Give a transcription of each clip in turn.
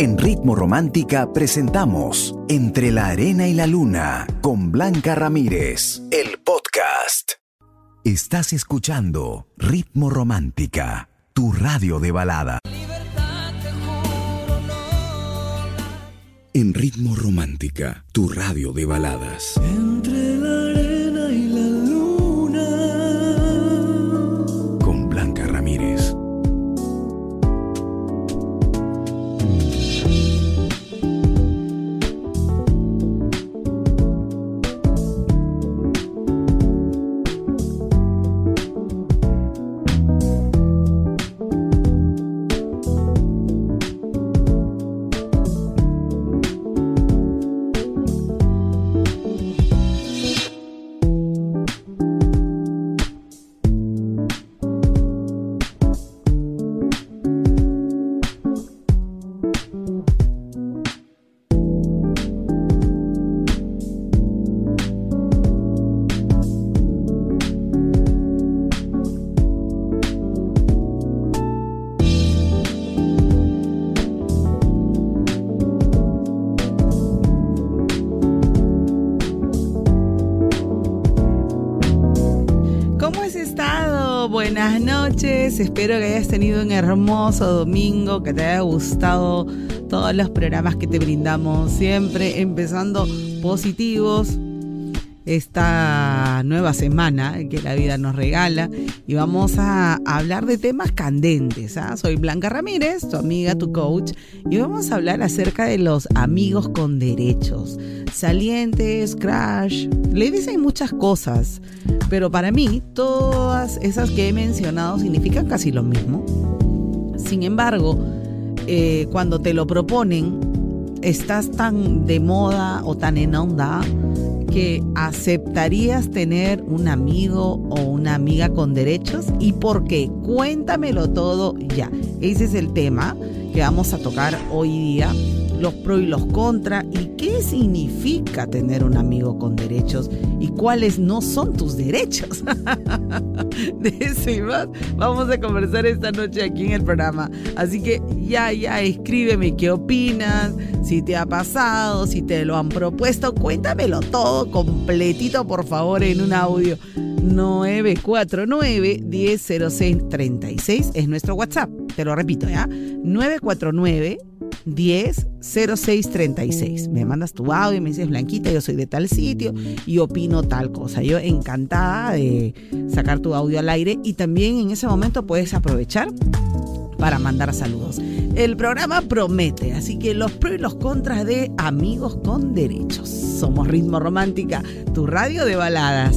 En Ritmo Romántica presentamos Entre la Arena y la Luna con Blanca Ramírez, el podcast. Estás escuchando Ritmo Romántica, tu radio de balada. En Ritmo Romántica, tu radio de baladas. Espero que hayas tenido un hermoso domingo, que te haya gustado todos los programas que te brindamos, siempre empezando positivos esta nueva semana que la vida nos regala y vamos a hablar de temas candentes. ¿ah? Soy Blanca Ramírez, tu amiga, tu coach, y vamos a hablar acerca de los amigos con derechos. Salientes, crash, ladies hay muchas cosas, pero para mí todas esas que he mencionado significan casi lo mismo. Sin embargo, eh, cuando te lo proponen, estás tan de moda o tan en onda que aceptarías tener un amigo o una amiga con derechos y por qué. Cuéntamelo todo ya. Ese es el tema que vamos a tocar hoy día, los pros y los contras y qué significa tener un amigo con derechos y cuáles no son tus derechos. De eso y más vamos a conversar esta noche aquí en el programa. Así que ya, ya, escríbeme qué opinas, si te ha pasado, si te lo han propuesto, cuéntamelo todo completito, por favor, en un audio. 949-100636 es nuestro WhatsApp. Te lo repito, ¿ya? 949 100636. Me mandas tu audio y me dices, Blanquita, yo soy de tal sitio y opino tal cosa. Yo encantada de sacar tu audio al aire y también en ese momento puedes aprovechar para mandar saludos. El programa promete, así que los pros y los contras de Amigos con Derechos. Somos Ritmo Romántica, tu radio de baladas.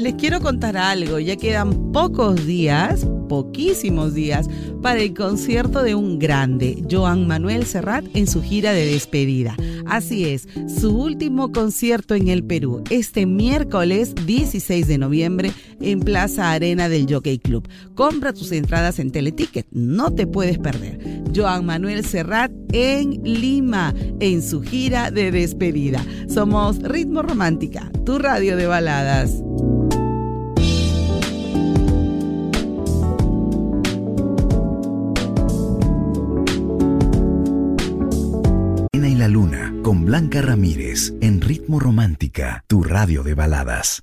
Les quiero contar algo. Ya quedan pocos días, poquísimos días, para el concierto de un grande, Joan Manuel Serrat, en su gira de despedida. Así es, su último concierto en el Perú, este miércoles 16 de noviembre en Plaza Arena del Jockey Club. Compra tus entradas en Teleticket, no te puedes perder. Joan Manuel Serrat en Lima, en su gira de despedida. Somos Ritmo Romántica, tu radio de baladas. Blanca Ramírez en Ritmo Romántica, tu radio de baladas.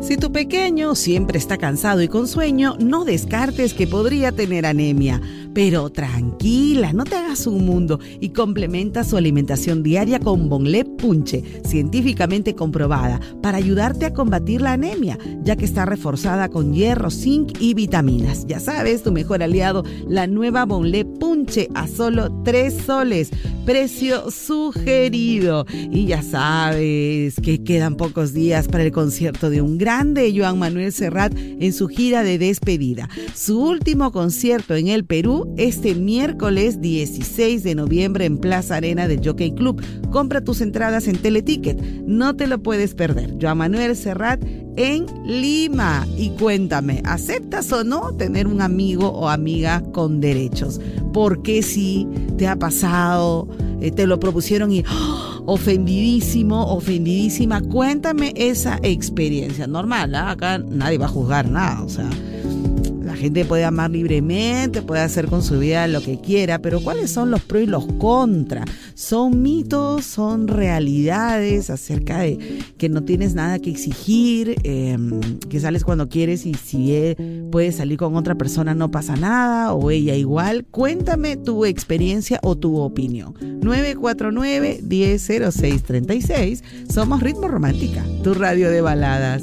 Si tu pequeño siempre está cansado y con sueño, no descartes que podría tener anemia. Pero tranquila, no te hagas un mundo y complementa su alimentación diaria con Bonle Punche, científicamente comprobada, para ayudarte a combatir la anemia, ya que está reforzada con hierro, zinc y vitaminas. Ya sabes, tu mejor aliado, la nueva Bonle Punche a solo 3 soles, precio sugerido. Y ya sabes que quedan pocos días para el concierto de un grande, Joan Manuel Serrat, en su gira de despedida. Su último concierto en el Perú este miércoles 16 de noviembre en Plaza Arena del Jockey Club. Compra tus entradas en Teleticket, no te lo puedes perder. Joan Manuel Serrat en Lima. Y cuéntame, ¿aceptas o no tener un amigo o amiga con derechos? Porque si te ha pasado, eh, te lo propusieron y ¡oh! ofendidísimo, ofendidísima, cuéntame esa experiencia. Normal, ¿ah? acá nadie va a juzgar nada, o sea gente puede amar libremente, puede hacer con su vida lo que quiera, pero ¿cuáles son los pros y los contras? Son mitos, son realidades acerca de que no tienes nada que exigir, em, que sales cuando quieres y si puedes salir con otra persona no pasa nada o ella igual. Cuéntame tu experiencia o tu opinión. 949-100636. Somos Ritmo Romántica, tu radio de baladas.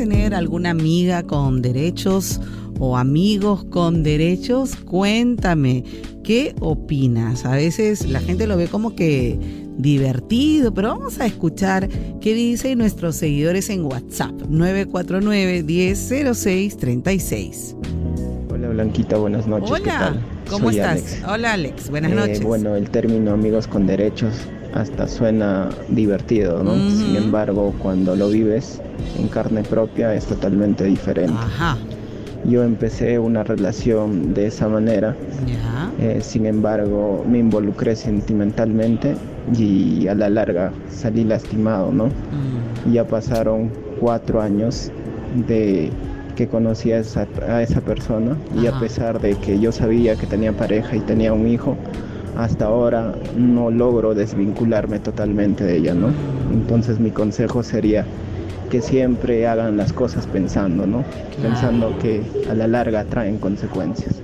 Tener alguna amiga con derechos o amigos con derechos? Cuéntame, ¿qué opinas? A veces la gente lo ve como que divertido, pero vamos a escuchar qué dicen nuestros seguidores en WhatsApp 949-100636. Hola Blanquita, buenas noches. Hola, ¿cómo estás? Hola Alex, buenas eh, noches. Bueno, el término amigos con derechos hasta suena divertido, ¿no? Sin embargo, cuando lo vives en carne propia es totalmente diferente. Ajá. Yo empecé una relación de esa manera, eh, sin embargo me involucré sentimentalmente y a la larga salí lastimado, ¿no? Mm. Ya pasaron cuatro años de que conocí a esa, a esa persona y a pesar de que yo sabía que tenía pareja y tenía un hijo, hasta ahora no logro desvincularme totalmente de ella, ¿no? Entonces mi consejo sería que siempre hagan las cosas pensando, ¿no? Pensando que a la larga traen consecuencias.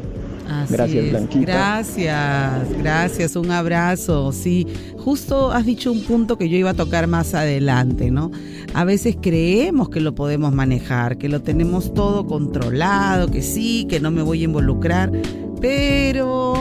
gracias, Blanquita. Gracias, gracias, un abrazo. Sí, justo has dicho un punto que yo iba a tocar más adelante, ¿no? A veces creemos que lo podemos manejar, que lo tenemos todo controlado, que sí, que no me voy a involucrar, pero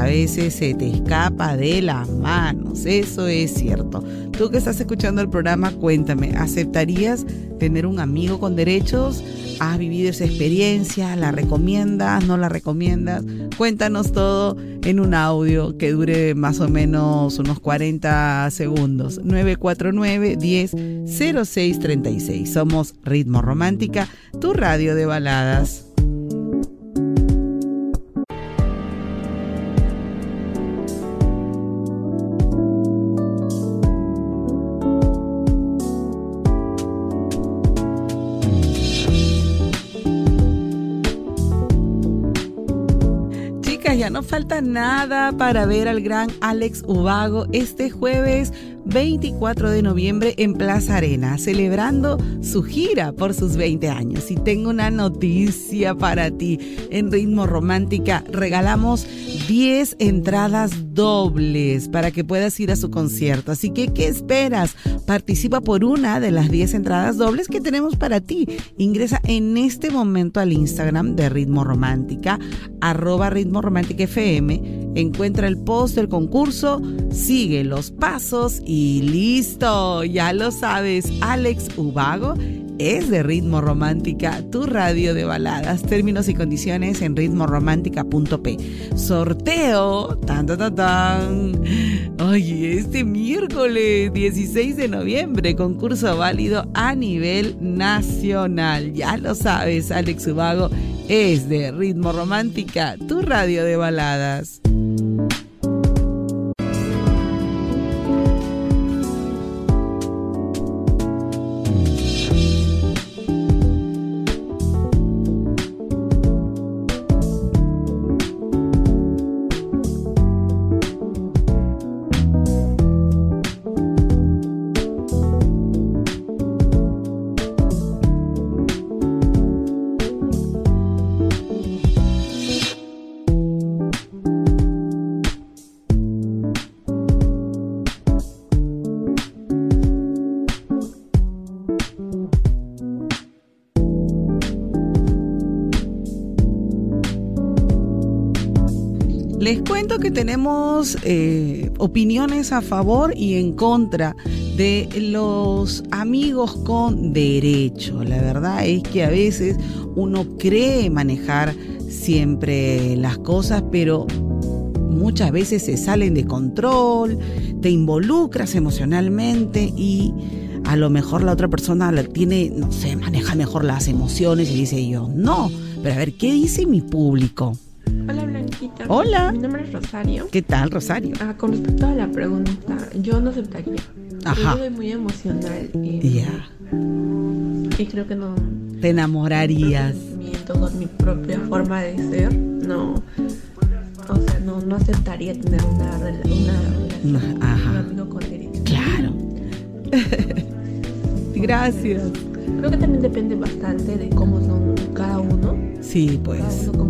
a veces se te escapa de las manos, eso es cierto. Tú que estás escuchando el programa, cuéntame, ¿aceptarías tener un amigo con derechos? ¿Has vivido esa experiencia? ¿La recomiendas? ¿No la recomiendas? Cuéntanos todo en un audio que dure más o menos unos 40 segundos. 949 10 0636. Somos Ritmo Romántica, tu radio de baladas. No falta nada para ver al gran Alex Ubago este jueves 24 de noviembre en Plaza Arena, celebrando su gira por sus 20 años. Y tengo una noticia para ti. En Ritmo Romántica regalamos 10 entradas dobles para que puedas ir a su concierto. Así que, ¿qué esperas? Participa por una de las 10 entradas dobles que tenemos para ti. Ingresa en este momento al Instagram de Ritmo Romántica, arroba Ritmo Romántica FM. Encuentra el post del concurso, sigue los pasos y Y listo, ya lo sabes, Alex Ubago es de Ritmo Romántica, tu radio de baladas. Términos y condiciones en ritmoromántica.p. Sorteo, tan, tan, tan. Oye, este miércoles 16 de noviembre, concurso válido a nivel nacional. Ya lo sabes, Alex Ubago es de Ritmo Romántica, tu radio de baladas. Les cuento que tenemos eh, opiniones a favor y en contra de los amigos con derecho. La verdad es que a veces uno cree manejar siempre las cosas, pero muchas veces se salen de control, te involucras emocionalmente y a lo mejor la otra persona la tiene, no sé, maneja mejor las emociones y dice yo, no, pero a ver, ¿qué dice mi público? Blanquita. Hola. Mi nombre es Rosario. ¿Qué tal, Rosario? Ah, con respecto a la pregunta, yo no aceptaría. Ajá. Yo soy muy emocional y, y creo que no. te enamorarías. Con mi propia forma de ser. No. O sea, no, no aceptaría tener una, rela- una relación ajá. con un amigo con derecho. Claro. Gracias. Creo que también depende bastante de cómo son cada uno. Sí, Cada pues. uno como su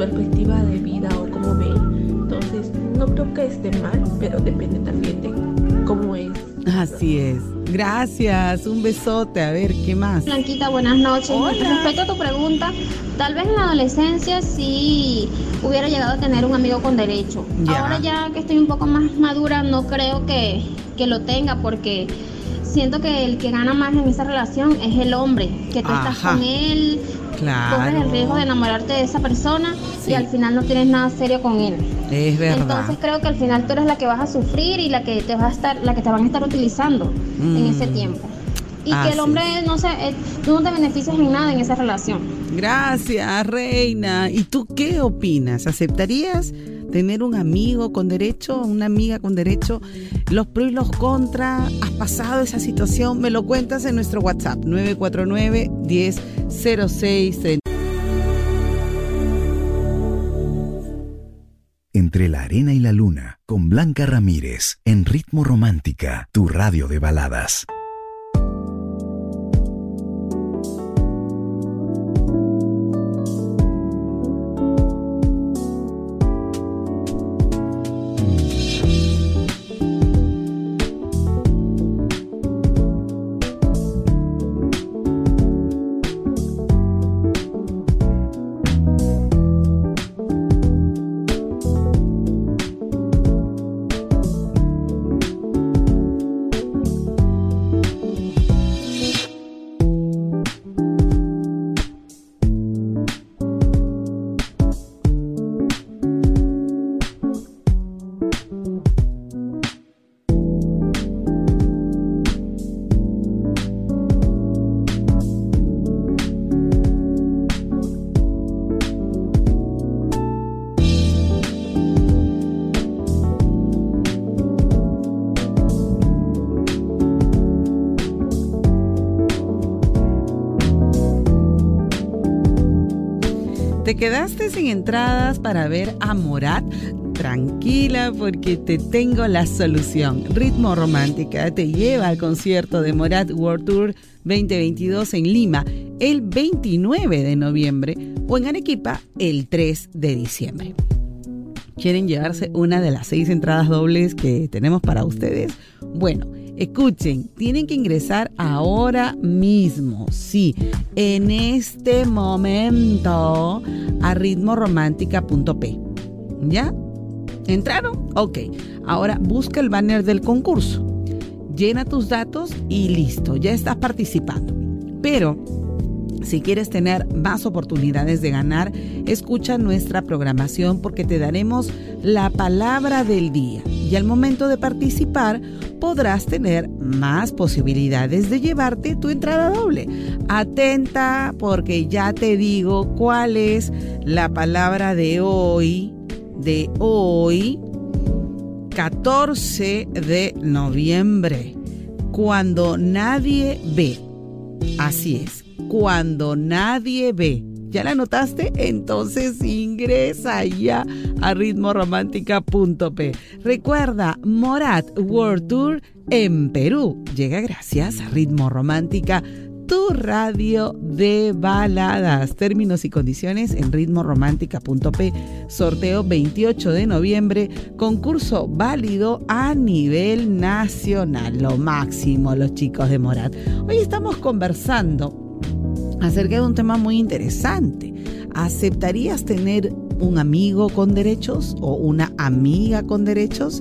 perspectiva de vida o cómo ve. Entonces, no creo que esté mal, pero depende también de cómo es. Así es. Gracias. Un besote. A ver, ¿qué más? Blanquita, buenas noches. Hola. Respecto a tu pregunta, tal vez en la adolescencia sí hubiera llegado a tener un amigo con derecho. Ya. Ahora ya que estoy un poco más madura, no creo que, que lo tenga porque siento que el que gana más en esa relación es el hombre, que tú estás con él, corres el riesgo de Claro. enamorarte de esa persona Sí. y al final no tienes nada serio con él. Es verdad. Entonces creo que al final tú eres la que vas a sufrir y la que te va a estar, la que te van a estar utilizando en Mm. ese tiempo. Y que el hombre no se, eh, tú no te beneficias en nada en esa relación. Gracias, Reina. ¿Y tú qué opinas? ¿Aceptarías tener un amigo con derecho, una amiga con derecho? Los pros y los contras. ¿Has pasado esa situación? Me lo cuentas en nuestro WhatsApp 949 1006 Entre la arena y la luna, con Blanca Ramírez, en Ritmo Romántica, tu radio de baladas. ¿Te quedaste sin entradas para ver a Morat? Tranquila porque te tengo la solución. Ritmo Romántica te lleva al concierto de Morat World Tour 2022 en Lima el 29 de noviembre o en Arequipa el 3 de diciembre. ¿Quieren llevarse una de las seis entradas dobles que tenemos para ustedes? Bueno, escuchen, tienen que ingresar ahora mismo, sí, en este momento a ritmoromántica.p. ¿Ya? ¿Entraron? Ok. Ahora busca el banner del concurso. llena tus datos y listo, ya estás participando. Pero si quieres tener más oportunidades de ganar, escucha nuestra programación porque te daremos la palabra del día y al momento de participar podrás tener más posibilidades de llevarte tu entrada doble. Atenta porque ya te digo cuál es la palabra de hoy, de hoy, 14 de noviembre, cuando nadie ve. Así es cuando nadie ve. ¿Ya la notaste? Entonces ingresa ya a ritmoromántica.p. Recuerda, Morat World Tour en Perú. Llega gracias a Ritmo Romántica tu radio de baladas. Términos y condiciones en ritmoromántica.p. Sorteo 28 de noviembre. Concurso válido a nivel nacional. Lo máximo, los chicos de Morat. Hoy estamos conversando acerca de un tema muy interesante. ¿Aceptarías tener un amigo con derechos o una amiga con derechos?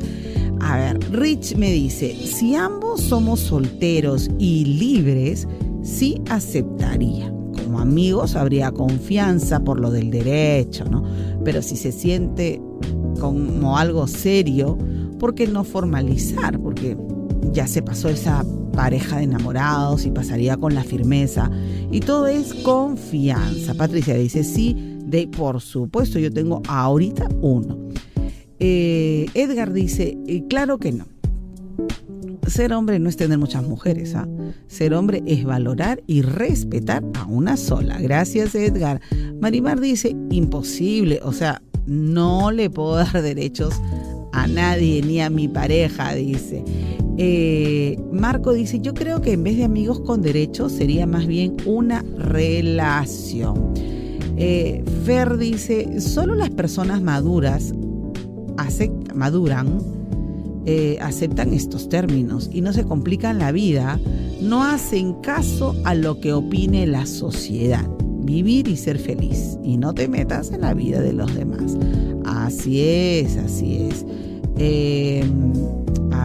A ver, Rich me dice, si ambos somos solteros y libres, sí aceptaría. Como amigos habría confianza por lo del derecho, ¿no? Pero si se siente como algo serio, ¿por qué no formalizar? Porque ya se pasó esa pareja de enamorados y pasaría con la firmeza. Y todo es confianza. Patricia dice, sí, de por supuesto, yo tengo ahorita uno. Eh, Edgar dice, claro que no. Ser hombre no es tener muchas mujeres. ¿ah? Ser hombre es valorar y respetar a una sola. Gracias, Edgar. Marimar dice, imposible. O sea, no le puedo dar derechos a nadie ni a mi pareja, dice. Eh, Marco dice, yo creo que en vez de amigos con derechos sería más bien una relación. Eh, Fer dice, solo las personas maduras maduran, eh, aceptan estos términos y no se complican la vida, no hacen caso a lo que opine la sociedad. Vivir y ser feliz y no te metas en la vida de los demás. Así es, así es.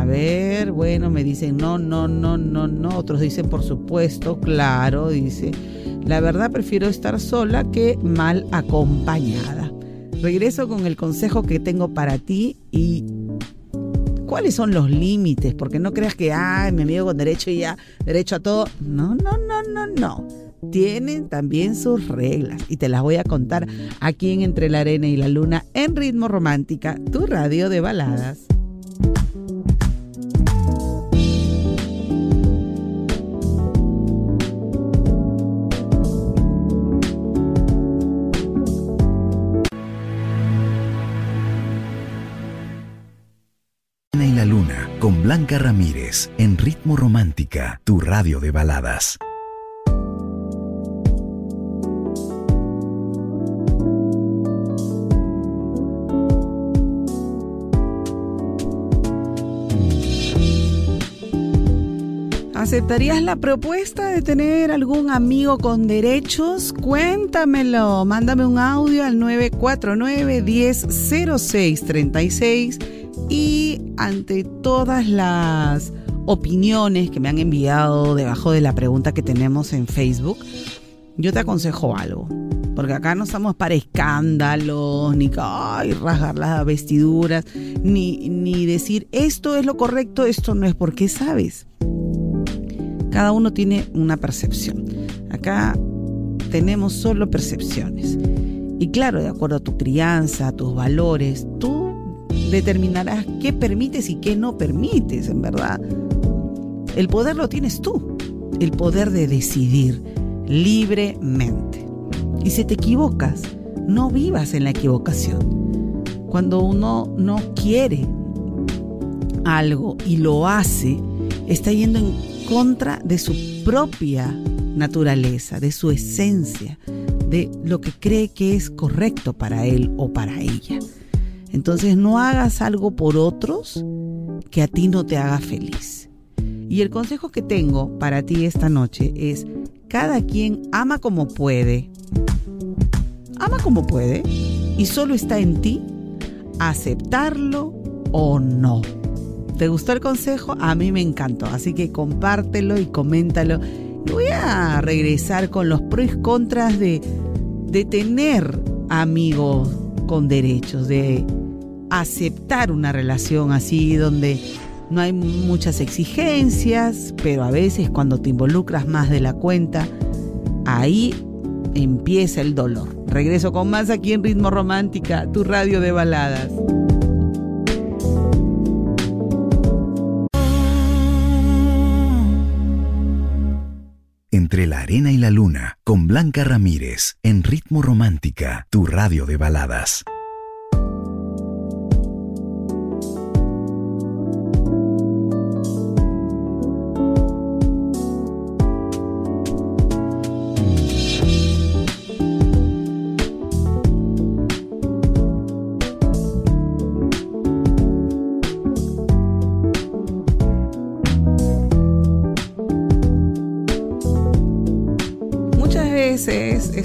Ver, bueno, me dicen no, no, no, no, no. Otros dicen, por supuesto, claro, dice. La verdad prefiero estar sola que mal acompañada. Regreso con el consejo que tengo para ti y cuáles son los límites, porque no creas que, ay, mi amigo con derecho y ya, derecho a todo. No, no, no, no, no. Tienen también sus reglas y te las voy a contar aquí en Entre la Arena y la Luna en Ritmo Romántica, tu radio de baladas. Con Blanca Ramírez en Ritmo Romántica, tu radio de baladas. ¿Aceptarías la propuesta de tener algún amigo con derechos? Cuéntamelo. Mándame un audio al 949 1006 36 y ante todas las opiniones que me han enviado debajo de la pregunta que tenemos en Facebook, yo te aconsejo algo. Porque acá no estamos para escándalos, ni ay, rasgar las vestiduras, ni, ni decir esto es lo correcto, esto no es porque sabes. Cada uno tiene una percepción. Acá tenemos solo percepciones. Y claro, de acuerdo a tu crianza, a tus valores, tú determinarás qué permites y qué no permites, en verdad. El poder lo tienes tú, el poder de decidir libremente. Y si te equivocas, no vivas en la equivocación. Cuando uno no quiere algo y lo hace, está yendo en contra de su propia naturaleza, de su esencia, de lo que cree que es correcto para él o para ella. Entonces no hagas algo por otros que a ti no te haga feliz. Y el consejo que tengo para ti esta noche es, cada quien ama como puede. Ama como puede y solo está en ti aceptarlo o no. ¿Te gustó el consejo? A mí me encantó, así que compártelo y coméntalo. Y voy a regresar con los pros y contras de, de tener amigos con derechos, de aceptar una relación así donde no hay muchas exigencias, pero a veces cuando te involucras más de la cuenta, ahí empieza el dolor. Regreso con más aquí en Ritmo Romántica, tu radio de baladas. Entre la arena y la luna, con Blanca Ramírez, en Ritmo Romántica, tu radio de baladas.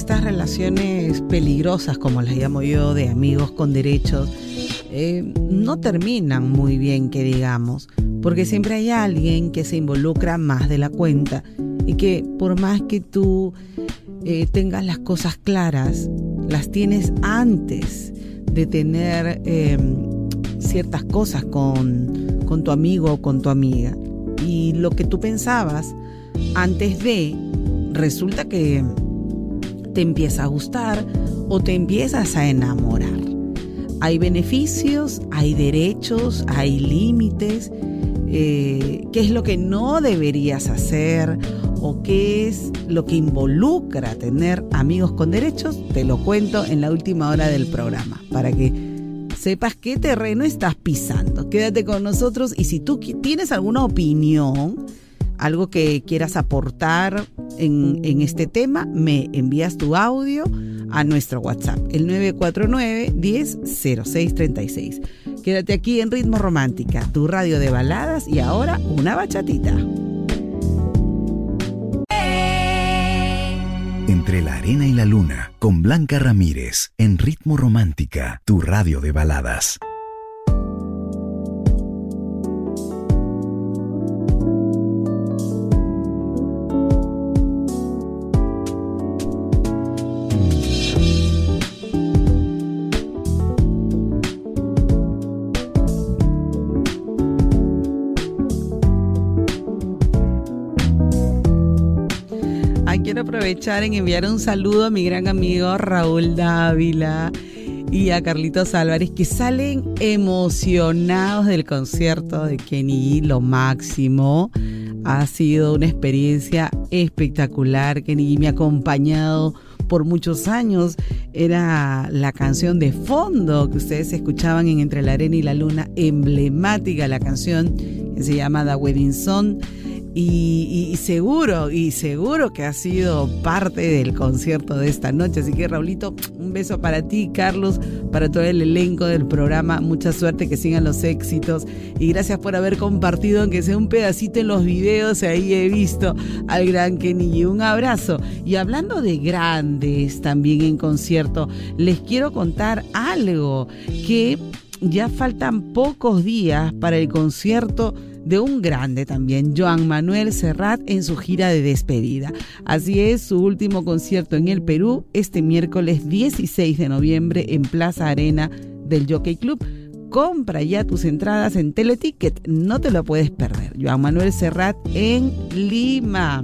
Estas relaciones peligrosas, como las llamo yo, de amigos con derechos, eh, no terminan muy bien, que digamos, porque siempre hay alguien que se involucra más de la cuenta y que por más que tú eh, tengas las cosas claras, las tienes antes de tener em, ciertas cosas con, con tu amigo o con tu amiga. Y lo que tú pensabas antes de, resulta que te empieza a gustar o te empiezas a enamorar. Hay beneficios, hay derechos, hay límites. Eh, ¿Qué es lo que no deberías hacer? ¿O qué es lo que involucra tener amigos con derechos? Te lo cuento en la última hora del programa para que sepas qué terreno estás pisando. Quédate con nosotros y si tú tienes alguna opinión, algo que quieras aportar en, este tema, me envías tu audio a nuestro WhatsApp, el 949 100636 Quédate aquí en Ritmo Romántica, tu radio de baladas y ahora una bachatita. Entre la arena y la luna, con Blanca Ramírez, en Ritmo Romántica, tu radio de baladas. Aprovechar en enviar un saludo a mi gran amigo Raúl Dávila y a Carlitos Álvarez que salen emocionados del concierto de Kenny lo máximo. Ha sido una experiencia espectacular. Kenny me ha acompañado por muchos años. Era la canción de fondo que ustedes escuchaban en Entre la Arena y la Luna, emblemática la canción que se llama The Wedding Song y, seguro, y seguro que ha sido parte del concierto de esta noche. Así que, Raulito, un beso para ti, Carlos, para todo el elenco del programa. Mucha suerte, que sigan los éxitos. Y gracias por haber compartido, aunque sea un pedacito en los videos. Ahí he visto al gran Kenny. Un abrazo. Y hablando de grandes también en concierto, les quiero contar algo que ya faltan pocos días para el concierto de un grande también, Joan Manuel Serrat, en su gira de despedida. Así es, su último concierto en el Perú, este miércoles 16 de noviembre en Plaza Arena del Jockey Club. Compra ya tus entradas en Teleticket, no te lo puedes perder. Joan Manuel Serrat en Lima.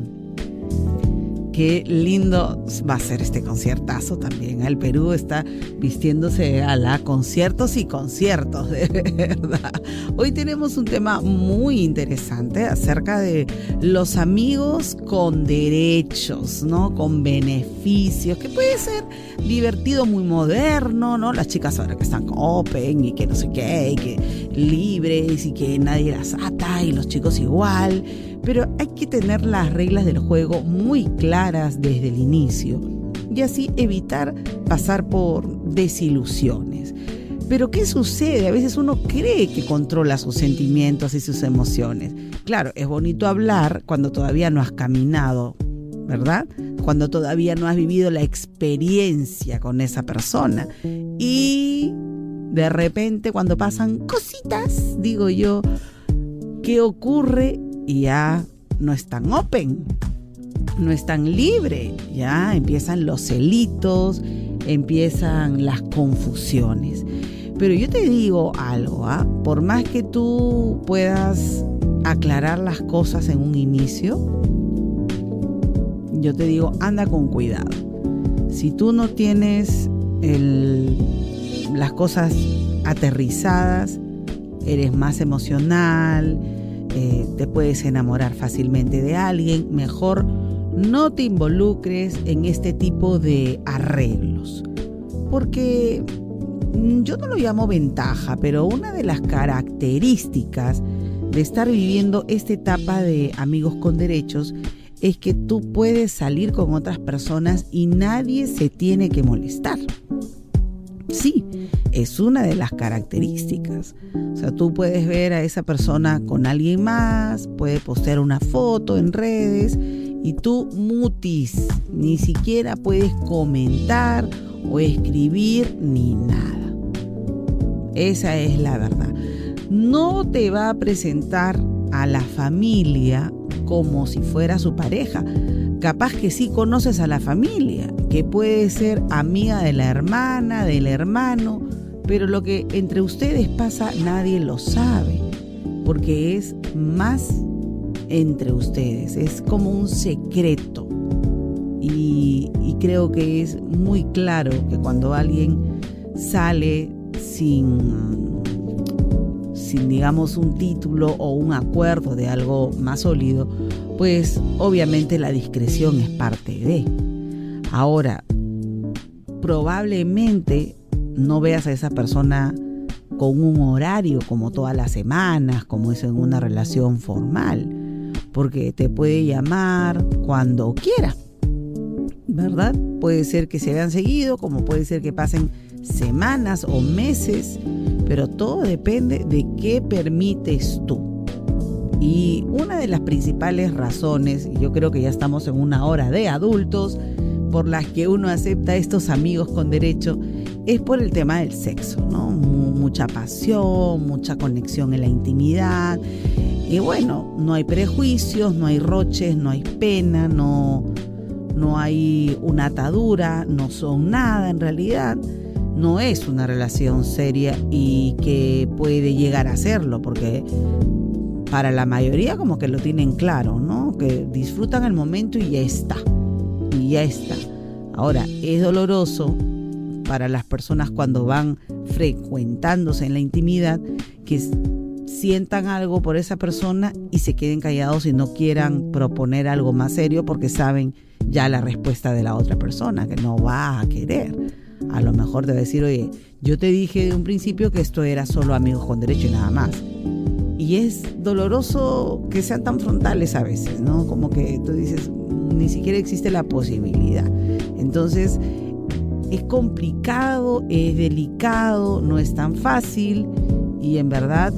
Qué lindo va a ser este conciertazo también. El Perú está vistiéndose a la conciertos y conciertos, de verdad. Hoy tenemos un tema muy interesante acerca de los amigos con derechos, ¿no? Con beneficios, que puede ser divertido, muy moderno, ¿no? Las chicas ahora que están open y que no sé qué, y que libres y que nadie las ata y los chicos igual pero hay que tener las reglas del juego muy claras desde el inicio y así evitar pasar por desilusiones. Pero ¿qué sucede? A veces uno cree que controla sus sentimientos y sus emociones. Claro, es bonito hablar cuando todavía no has caminado, ¿verdad? Cuando todavía no has vivido la experiencia con esa persona. Y de repente cuando pasan cositas, digo yo, ¿qué ocurre? Ya no es tan open, no es tan libre, ya empiezan los celitos, empiezan las confusiones. Pero yo te digo algo, ¿ah? por más que tú puedas aclarar las cosas en un inicio, yo te digo, anda con cuidado. Si tú no tienes las cosas aterrizadas, eres más emocional, te puedes enamorar fácilmente de alguien, mejor no te involucres en este tipo de arreglos. Porque mm, yo no lo llamo ventaja, pero una de las características de estar viviendo esta etapa de amigos con derechos es que tú puedes salir con otras personas y nadie se tiene que molestar. Sí, es una de las características. O sea, tú puedes ver a esa persona con alguien más, puede postear una foto en redes y tú mutis, ni siquiera puedes comentar o escribir ni nada. Esa es la verdad. No te va a presentar a la familia como si fuera su pareja. Capaz que sí conoces a la familia, que puede ser amiga de la hermana, del hermano, pero lo que entre ustedes pasa nadie lo sabe, porque es más entre ustedes, es como un secreto. Y, creo que es muy claro que cuando alguien sale sin, sin, digamos, un título o un acuerdo de algo más sólido, pues obviamente la discreción es parte de. Ahora, probablemente no veas a esa persona con un horario como todas las semanas, como es en una relación formal porque te puede llamar cuando quiera, ¿verdad? Puede ser que se hayan seguido, como puede ser que pasen semanas o meses, pero todo depende de qué permites tú. Y una de las principales razones, y yo creo que ya estamos en una hora de adultos, por las que uno acepta estos amigos con derecho, es por el tema del sexo, ¿no? Mucha pasión, mucha conexión en la intimidad y bueno, no hay prejuicios, no hay roches, no hay pena, no, no hay una atadura, no son nada en realidad. No es una relación seria y que puede llegar a serlo, porque para la mayoría como que lo tienen claro, ¿no? Que disfrutan el momento y ya está. Y ya está. Ahora, es doloroso para las personas cuando van frecuentándose en la intimidad que sientan algo por esa persona y se queden callados y no quieran proponer algo más serio porque saben ya la respuesta de la otra persona, que no va a querer. A lo mejor debe decir, oye, yo te dije de un principio que esto era solo amigos con derecho y nada más. Y es doloroso que sean tan frontales a veces, ¿no? Como que tú dices, ni siquiera existe la posibilidad. Entonces, es complicado, es delicado, no es tan fácil y en verdad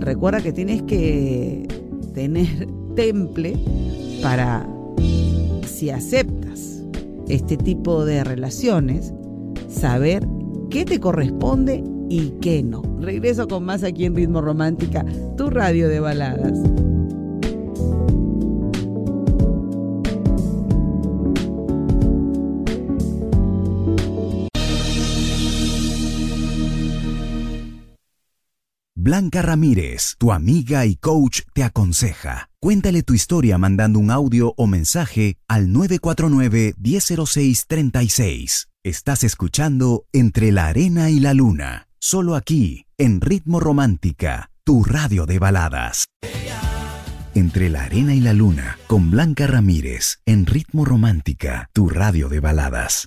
recuerda que tienes que tener temple para, si aceptas este tipo de relaciones, saber qué te corresponde y qué no. Regreso con más aquí en Ritmo Romántica, tu radio de baladas. Blanca Ramírez, tu amiga y coach, te aconseja. Cuéntale tu historia mandando un audio o mensaje al 949-1006-36. Estás escuchando Entre la Arena y la Luna, solo aquí, en Ritmo Romántica, tu radio de baladas. Entre la Arena y la Luna, con Blanca Ramírez, en Ritmo Romántica, tu radio de baladas.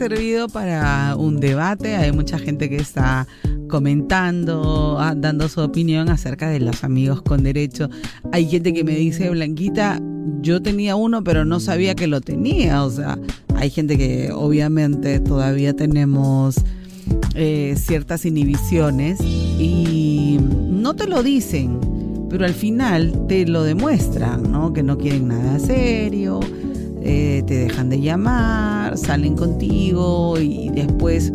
Servido para un debate. Hay mucha gente que está comentando, ah, dando su opinión acerca de los amigos con derecho. Hay gente que me dice, Blanquita, yo tenía uno, pero no sabía que lo tenía. O sea, hay gente que obviamente todavía tenemos eh, ciertas inhibiciones y no te lo dicen, pero al final te lo demuestran, ¿no? Que no quieren nada serio, eh, te dejan de llamar, salen contigo y después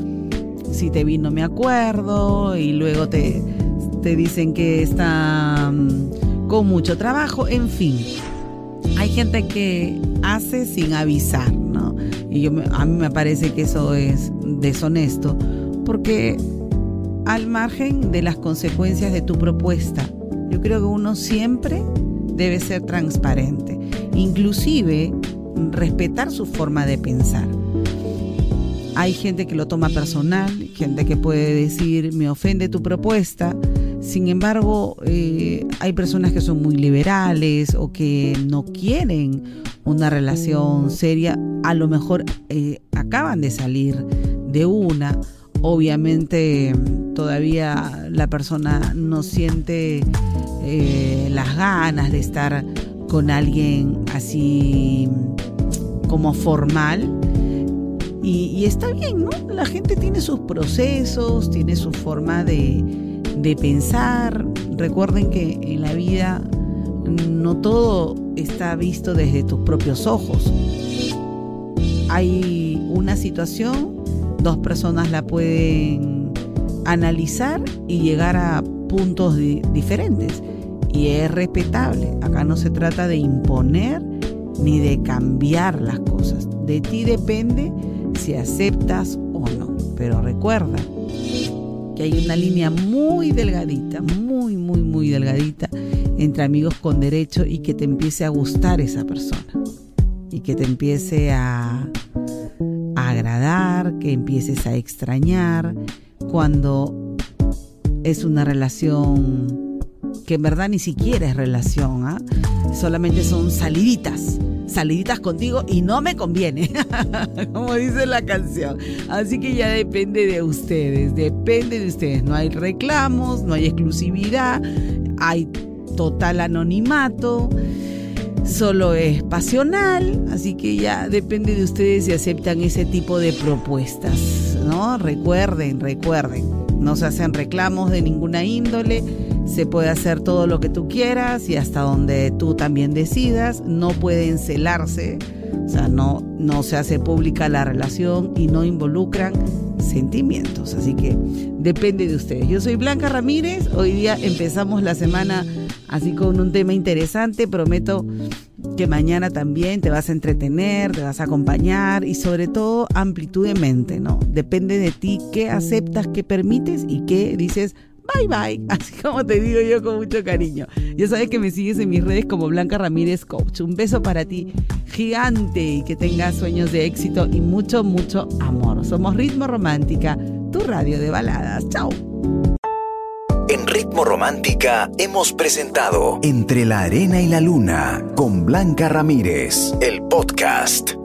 si te vi no me acuerdo y luego te, te dicen que están con mucho trabajo, en fin. Hay gente que hace sin avisar, ¿no? Y yo, a mí me parece que eso es deshonesto, porque al margen de las consecuencias de tu propuesta, yo creo que uno siempre debe ser transparente, inclusive respetar su forma de pensar. Hay gente que lo toma personal, gente que puede decir, me ofende tu propuesta. Sin embargo, eh, hay personas que son muy liberales o que no quieren una relación seria. A lo mejor eh, acaban de salir de una. Obviamente todavía la persona no siente eh, las ganas de estar con alguien así como formal. Y, está bien, ¿no? La gente tiene sus procesos, tiene su forma de, de pensar. Recuerden que en la vida no todo está visto desde tus propios ojos. Hay una situación, dos personas la pueden analizar y llegar a puntos diferentes. Y es respetable. Acá no se trata de imponer ni de cambiar las cosas. De ti depende si aceptas o no. Pero recuerda que hay una línea muy delgadita, muy, muy, muy delgadita entre amigos con derecho y que te empiece a gustar esa persona. Y que te empiece a, a agradar, que empieces a extrañar cuando es una relación que en verdad ni siquiera es relación, ¿ah? solamente son saliditas, saliditas contigo y no me conviene, como dice la canción. Así que ya depende de ustedes, depende de ustedes. No hay reclamos, no hay exclusividad, hay total anonimato solo es pasional, así que ya depende de ustedes si aceptan ese tipo de propuestas, ¿no? Recuerden, recuerden, no se hacen reclamos de ninguna índole, se puede hacer todo lo que tú quieras y hasta donde tú también decidas. No pueden celarse, o sea, no, no se hace pública la relación y no involucran sentimientos. Así que depende de ustedes. Yo soy Blanca Ramírez. Hoy día empezamos la semana así con un tema interesante. Prometo que mañana también te vas a entretener, te vas a acompañar y sobre todo amplitud de mente, ¿no? Depende de ti qué aceptas, qué permites y qué dices bye bye, así como te digo yo con mucho cariño. Ya sabes que me sigues en mis redes como Blanca Ramírez Coach. Un beso para ti gigante y que tengas sueños de éxito y mucho, mucho amor. Somos Ritmo Romántica, tu radio de baladas. Chao. En Ritmo Romántica hemos presentado Entre la Arena y la Luna con Blanca Ramírez, el podcast.